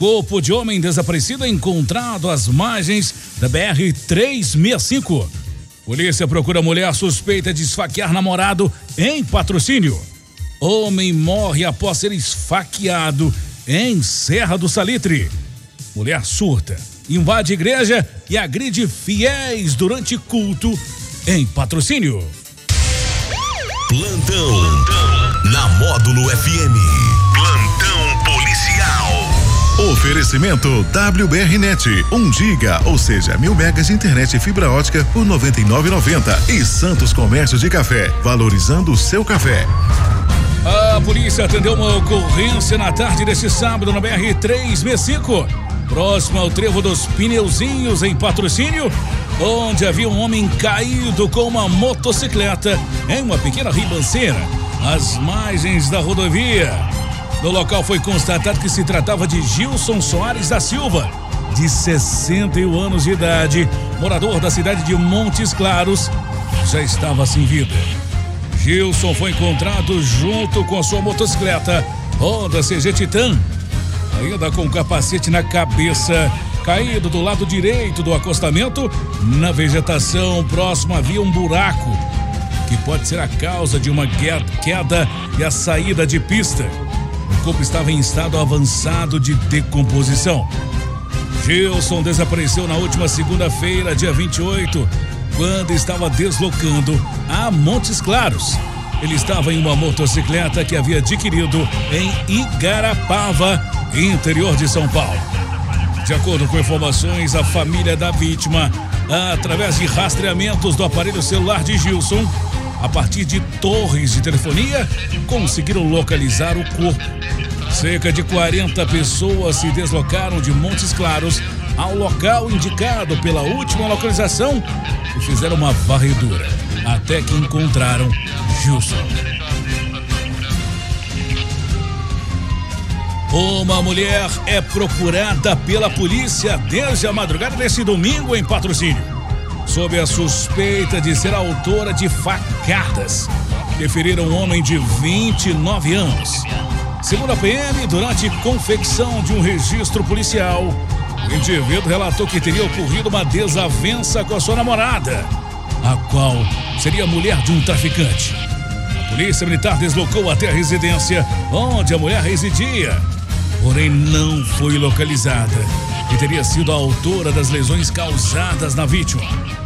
Corpo de homem desaparecido encontrado às margens da BR 365. Polícia procura mulher suspeita de esfaquear namorado em patrocínio. Homem morre após ser esfaqueado em Serra do Salitre. Mulher surta, invade igreja e agride fiéis durante culto em patrocínio. Plantão, Plantão. na Módulo FM. Oferecimento WBRnet, 1 um giga, ou seja, mil megas de internet e fibra ótica por 99,90 e Santos Comércio de Café, valorizando o seu café. A polícia atendeu uma ocorrência na tarde deste sábado na BR 365, próximo ao trevo dos pneuzinhos em patrocínio, onde havia um homem caído com uma motocicleta em uma pequena ribanceira, às margens da rodovia. No local foi constatado que se tratava de Gilson Soares da Silva, de 61 anos de idade, morador da cidade de Montes Claros, já estava sem vida. Gilson foi encontrado junto com a sua motocicleta Honda CG Titan, ainda com capacete na cabeça, caído do lado direito do acostamento. Na vegetação próximo havia um buraco, que pode ser a causa de uma queda e a saída de pista. O corpo estava em estado avançado de decomposição. Gilson desapareceu na última segunda-feira, dia 28, quando estava deslocando a Montes Claros. Ele estava em uma motocicleta que havia adquirido em Igarapava, interior de São Paulo. De acordo com informações, a família da vítima, através de rastreamentos do aparelho celular de Gilson, a partir de torres de telefonia, conseguiram localizar o corpo. Cerca de 40 pessoas se deslocaram de Montes Claros ao local indicado pela última localização e fizeram uma varredura até que encontraram Gilson. Uma mulher é procurada pela polícia desde a madrugada desse domingo em patrocínio sob a suspeita de ser autora de facadas que feriram um homem de 29 anos. Segundo a PM, durante confecção de um registro policial, o indivíduo relatou que teria ocorrido uma desavença com a sua namorada, a qual seria mulher de um traficante. A polícia militar deslocou até a residência onde a mulher residia, porém não foi localizada e teria sido a autora das lesões causadas na vítima.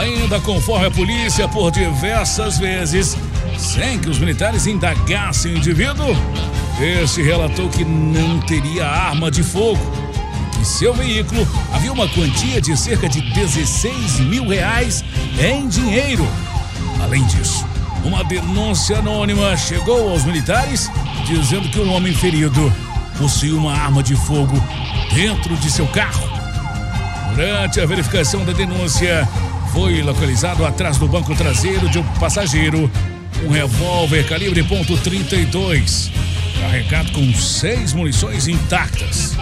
Ainda conforme a polícia, por diversas vezes, sem que os militares indagassem o indivíduo, este relatou que não teria arma de fogo e seu veículo havia uma quantia de cerca de 16 mil reais em dinheiro. Além disso, uma denúncia anônima chegou aos militares dizendo que um homem ferido possuía uma arma de fogo dentro de seu carro. Durante a verificação da denúncia, foi localizado atrás do banco traseiro de um passageiro um revólver calibre .32, carregado com seis munições intactas.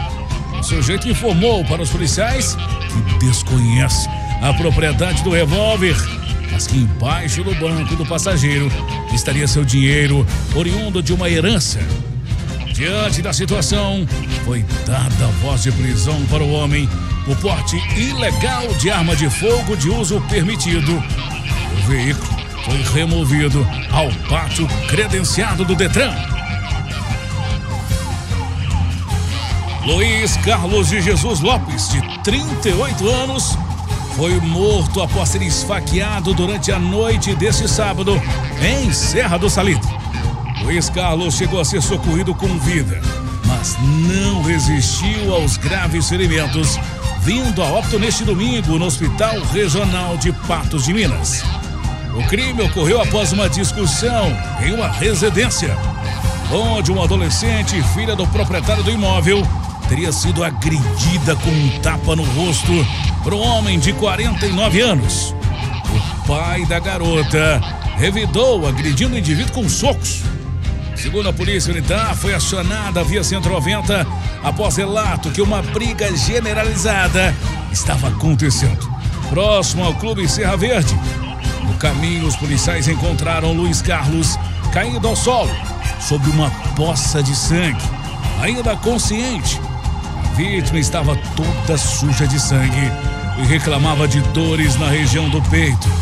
O sujeito informou para os policiais que desconhece a propriedade do revólver, mas que embaixo do banco do passageiro estaria seu dinheiro oriundo de uma herança. Diante da situação, foi dada a voz de prisão para o homem o porte ilegal de arma de fogo de uso permitido. O veículo foi removido ao pátio credenciado do Detran. Luiz Carlos de Jesus Lopes, de 38 anos, foi morto após ser esfaqueado durante a noite deste sábado em Serra do Salitre. Luiz Carlos chegou a ser socorrido com vida, mas não resistiu aos graves ferimentos vindo a óbito neste domingo no Hospital Regional de Patos de Minas. O crime ocorreu após uma discussão em uma residência, onde uma adolescente, filha do proprietário do imóvel, teria sido agredida com um tapa no rosto por um homem de 49 anos. pai da garota revidou, agredindo o indivíduo com socos. Segundo a polícia militar, foi acionada a via 190 após relato que uma briga generalizada estava acontecendo. Próximo ao Clube Serra Verde. No caminho, os policiais encontraram Luiz Carlos caído ao solo, sob uma poça de sangue, ainda consciente. A vítima estava toda suja de sangue e reclamava de dores na região do peito.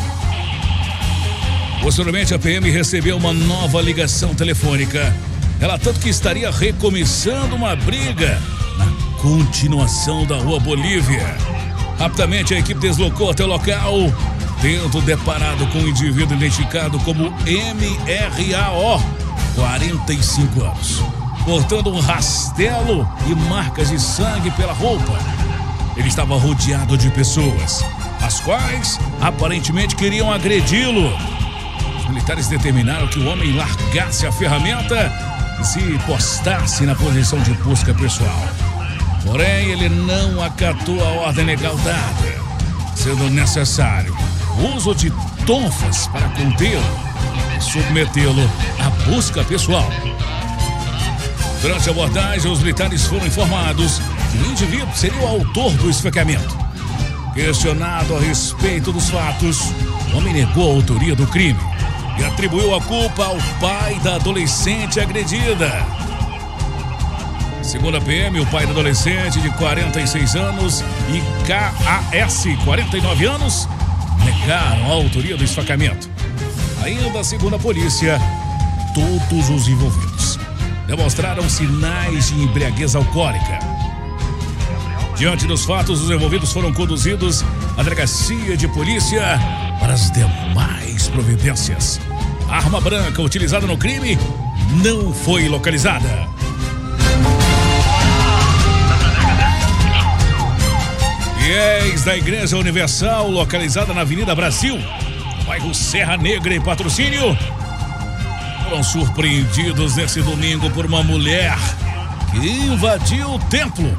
Posteriormente, a PM recebeu uma nova ligação telefônica, relatando que estaria recomeçando uma briga na continuação da Rua Bolívia. Rapidamente, a equipe deslocou até o local, tendo deparado com um indivíduo identificado como MRAO, 45 anos, portando um rastelo e marcas de sangue pela roupa. Ele estava rodeado de pessoas, as quais aparentemente queriam agredi-lo militares determinaram que o homem largasse a ferramenta e se postasse na posição de busca pessoal. Porém, ele não acatou a ordem legal dada, sendo necessário o uso de tonfas para contê-lo e submetê-lo à busca pessoal. Durante a abordagem, os militares foram informados que o indivíduo seria o autor do esfaqueamento. Questionado a respeito dos fatos, o homem negou a autoria do crime e atribuiu a culpa ao pai da adolescente agredida. Segundo a PM, o pai da adolescente de 46 anos e KAS, 49 anos, negaram a autoria do esfacamento. Ainda segundo a polícia, todos os envolvidos demonstraram sinais de embriaguez alcoólica. Diante dos fatos, os envolvidos foram conduzidos à delegacia de polícia para as demais providências. A arma branca utilizada no crime não foi localizada. Fiéis da Igreja Universal, localizada na Avenida Brasil, bairro Serra Negra e Patrocínio, foram surpreendidos nesse domingo por uma mulher que invadiu o templo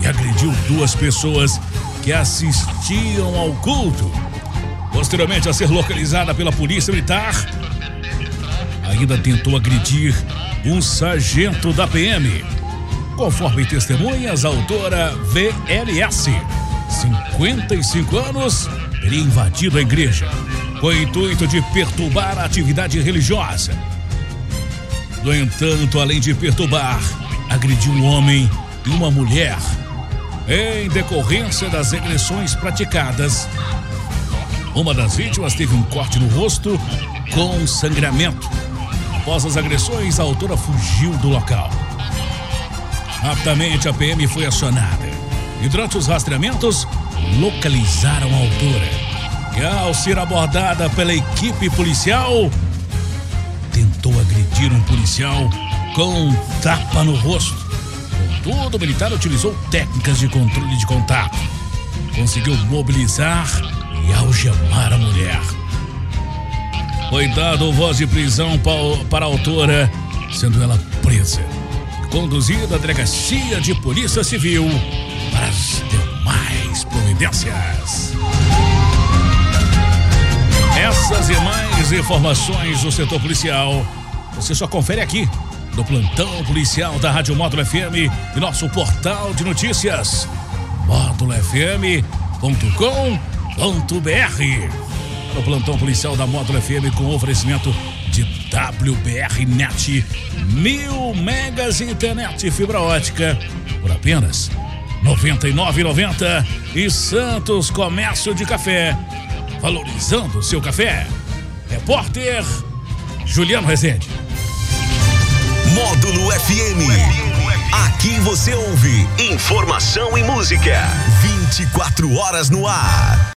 e agrediu duas pessoas que assistiam ao culto. Posteriormente a ser localizada pela Polícia Militar, ainda tentou agredir um sargento da PM. Conforme testemunhas, a autora VLS, 55 anos, teria invadido a igreja com o intuito de perturbar a atividade religiosa. No entanto, além de perturbar, agrediu um homem e uma mulher. Em decorrência das agressões praticadas, uma das vítimas teve um corte no rosto com sangramento. Após as agressões, a autora fugiu do local. Rapidamente, a PM foi acionada e, durante os rastreamentos, localizaram a autora. E, ao ser abordada pela equipe policial, tentou agredir um policial com um tapa no rosto. Contudo, o militar utilizou técnicas de controle de contato. Conseguiu mobilizar e algemar a mulher. Foi dado voz de prisão para a autora, sendo ela presa. Conduzida à delegacia de polícia civil para as demais providências. Essas e mais informações do setor policial você só confere aqui no plantão policial da Rádio Módulo FM e nosso portal de notícias módulofm.com.br no plantão policial da Módulo FM com oferecimento de WBR Net, mil megas internet fibra ótica por apenas R$ 99,90 e Santos Comércio de Café, valorizando o seu café. Repórter Juliano Rezende. Módulo FM. Aqui você ouve informação e música. 24 horas no ar.